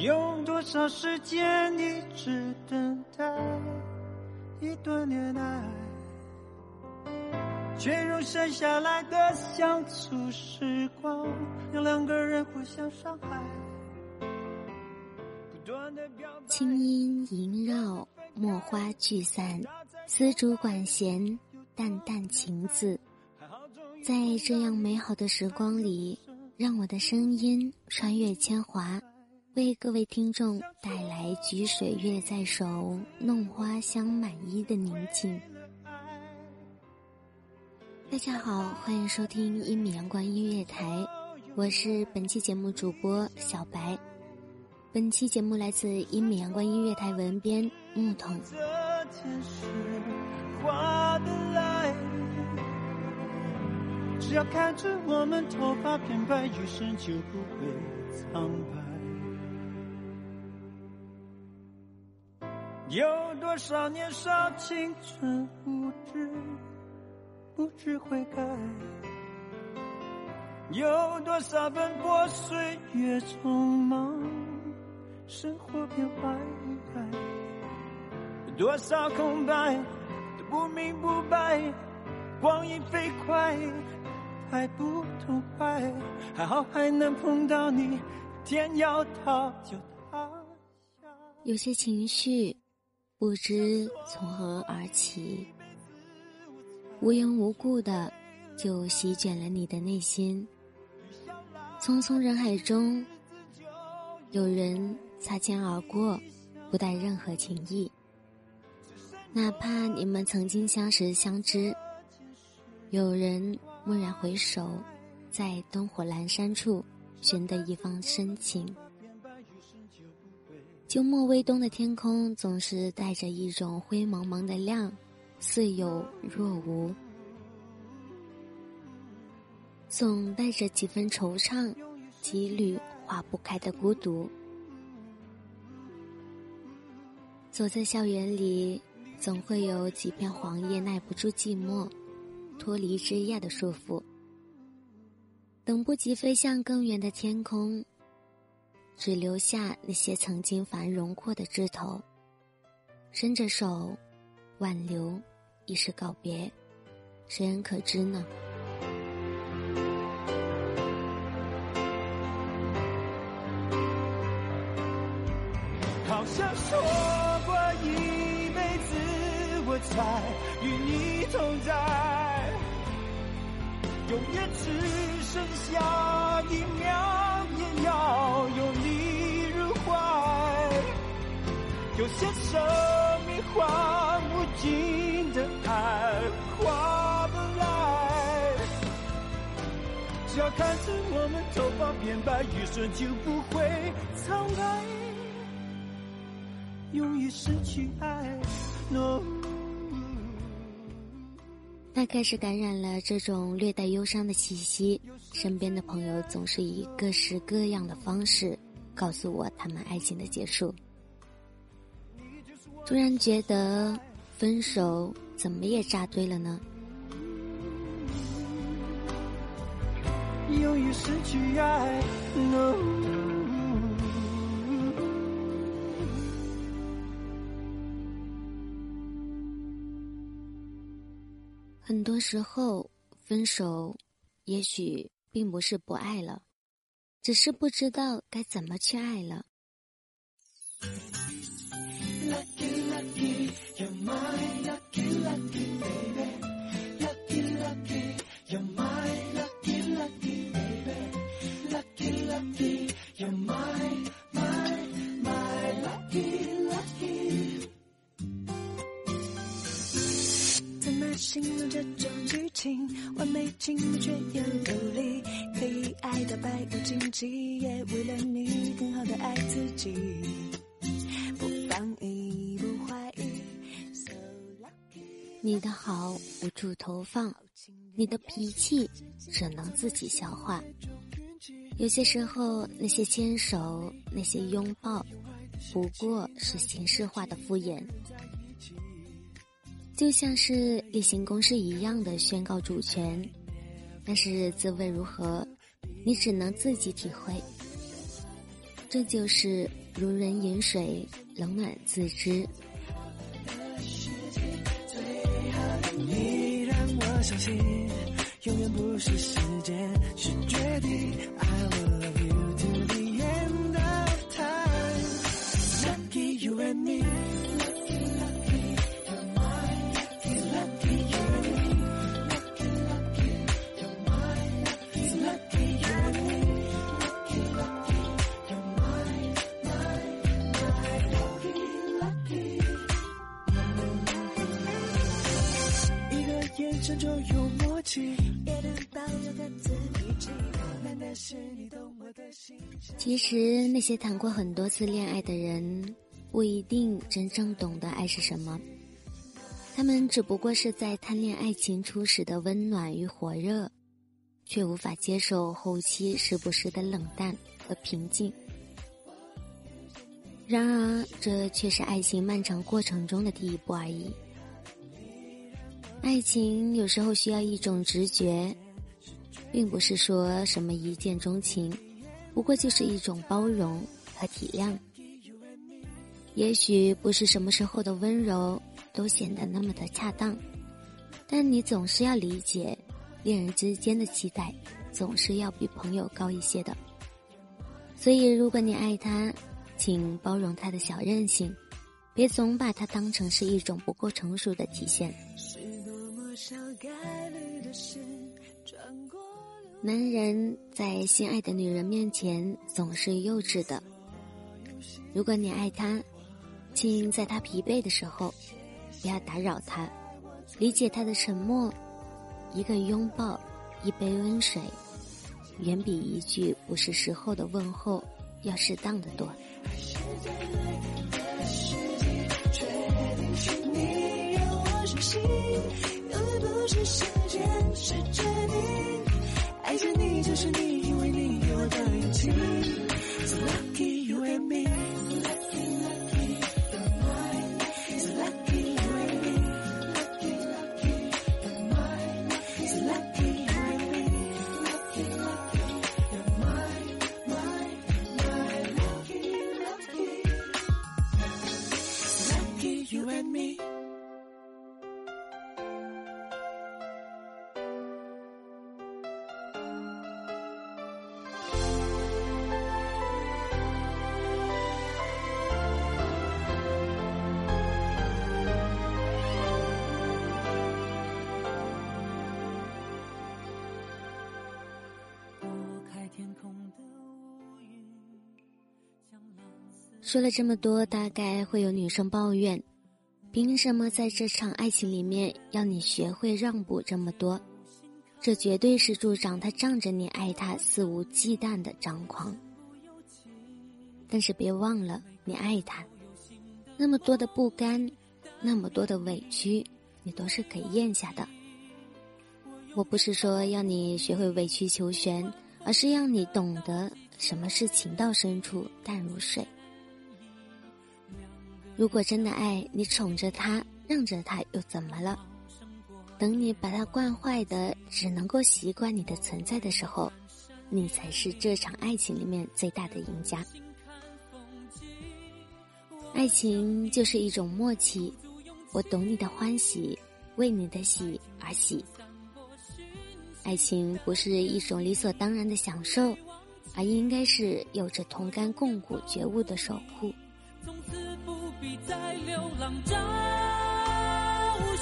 用多少时间一直等待一段恋爱，却用剩下来的相处时光，让两个人互相伤害。不断的表白清音萦绕，墨花聚散，丝竹管弦，淡淡情字。在这样美好的时光里，让我的声音穿越铅华，为各位听众带来“举水月在手，弄花香满衣”的宁静。大家好，欢迎收听一米阳光音乐台，我是本期节目主播小白。本期节目来自一米阳光音乐台文编木桶。只要看着我们头发变白，余生就不会苍白。有多少年少青春无知，不知悔改？有多少奔波岁月匆忙，生活变坏？多少空白都不明不白，光阴飞快，太不痛快。还好还能碰到你，天要塌就塌下。有些情绪不知从何而起，无缘无故的就席卷了你的内心。匆匆人海中，有人擦肩而过，不带任何情意。哪怕你们曾经相识相知，有人蓦然回首，在灯火阑珊处寻得一方深情。秋末微冬的天空总是带着一种灰蒙蒙的亮，似有若无，总带着几分惆怅，几缕化不开的孤独。走在校园里，总会有几片黄叶耐不住寂寞，脱离枝桠的束缚，等不及飞向更远的天空。只留下那些曾经繁荣过的枝头，伸着手，挽留，亦是告别，谁人可知呢？好像说过一辈子，我才与你同在，永远只剩下一秒，也要有些生命换无尽的爱，划不来。只要看着我们头发变白，余生就不会苍白。容易失去爱。No，大概是感染了这种略带忧伤的气息，身边的朋友总是以各式各样的方式告诉我他们爱情的结束。突然觉得分手怎么也扎堆了呢？由于失去爱，no。很多时候，分手也许并不是不爱了，只是不知道该怎么去爱了。怎么形容这种剧情，完美情侣却又流离，可以爱到百无禁忌，也为了你更好的爱自己，你的好无处投放，你的脾气只能自己消化。有些时候，那些牵手，那些拥抱，不过是形式化的敷衍。就像是例行公事一样的宣告主权，但是滋味如何，你只能自己体会。这就是如人饮水，冷暖自知。相信，永远不是时间，是决定。I 其实，那些谈过很多次恋爱的人，不一定真正懂得爱是什么。他们只不过是在贪恋爱情初始的温暖与火热，却无法接受后期时不时的冷淡和平静。然而，这却是爱情漫长过程中的第一步而已。爱情有时候需要一种直觉，并不是说什么一见钟情，不过就是一种包容和体谅。也许不是什么时候的温柔都显得那么的恰当，但你总是要理解，恋人之间的期待总是要比朋友高一些的。所以，如果你爱他，请包容他的小任性，别总把他当成是一种不够成熟的体现。是那么小概率的事男人在心爱的女人面前总是幼稚的。如果你爱他，请在他疲惫的时候，不要打扰他，理解他的沉默。一个拥抱，一杯温水，远比一句不是时候的问候要适当的多。是时间，是决定。就是你，因为你给我的勇气。So lucky 说了这么多，大概会有女生抱怨：凭什么在这场爱情里面要你学会让步这么多？这绝对是助长他仗着你爱他肆无忌惮的张狂。但是别忘了，你爱他，那么多的不甘，那么多的委屈，你都是可以咽下的。我不是说要你学会委曲求全，而是让你懂得什么是情到深处淡如水。如果真的爱你，宠着他，让着他，又怎么了？等你把他惯坏的，只能够习惯你的存在的时候，你才是这场爱情里面最大的赢家。爱情就是一种默契，我懂你的欢喜，为你的喜而喜。爱情不是一种理所当然的享受，而应该是有着同甘共苦觉悟的守护。浪找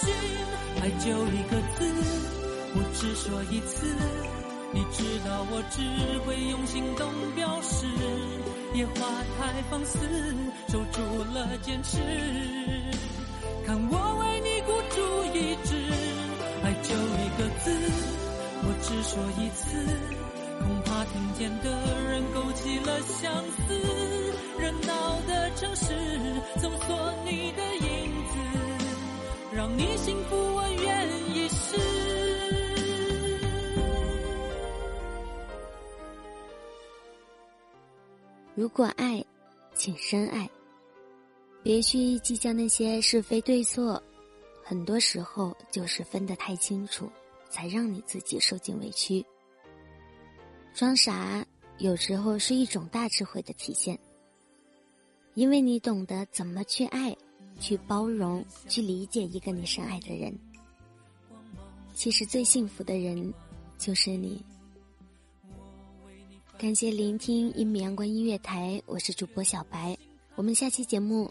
寻，爱就一个字，我只说一次。你知道我只会用行动表示，野花太放肆，守住了坚持。看我为你孤注一掷，爱就一个字，我只说一次，怕听见的人勾起了相思。热闹的城市，搜索你的影子，让你幸福，我愿意试。如果爱，请深爱，别去计较那些是非对错。很多时候，就是分得太清楚，才让你自己受尽委屈。装傻，有时候是一种大智慧的体现。因为你懂得怎么去爱，去包容，去理解一个你深爱的人。其实最幸福的人，就是你。感谢聆听一米阳光音乐台，我是主播小白，我们下期节目。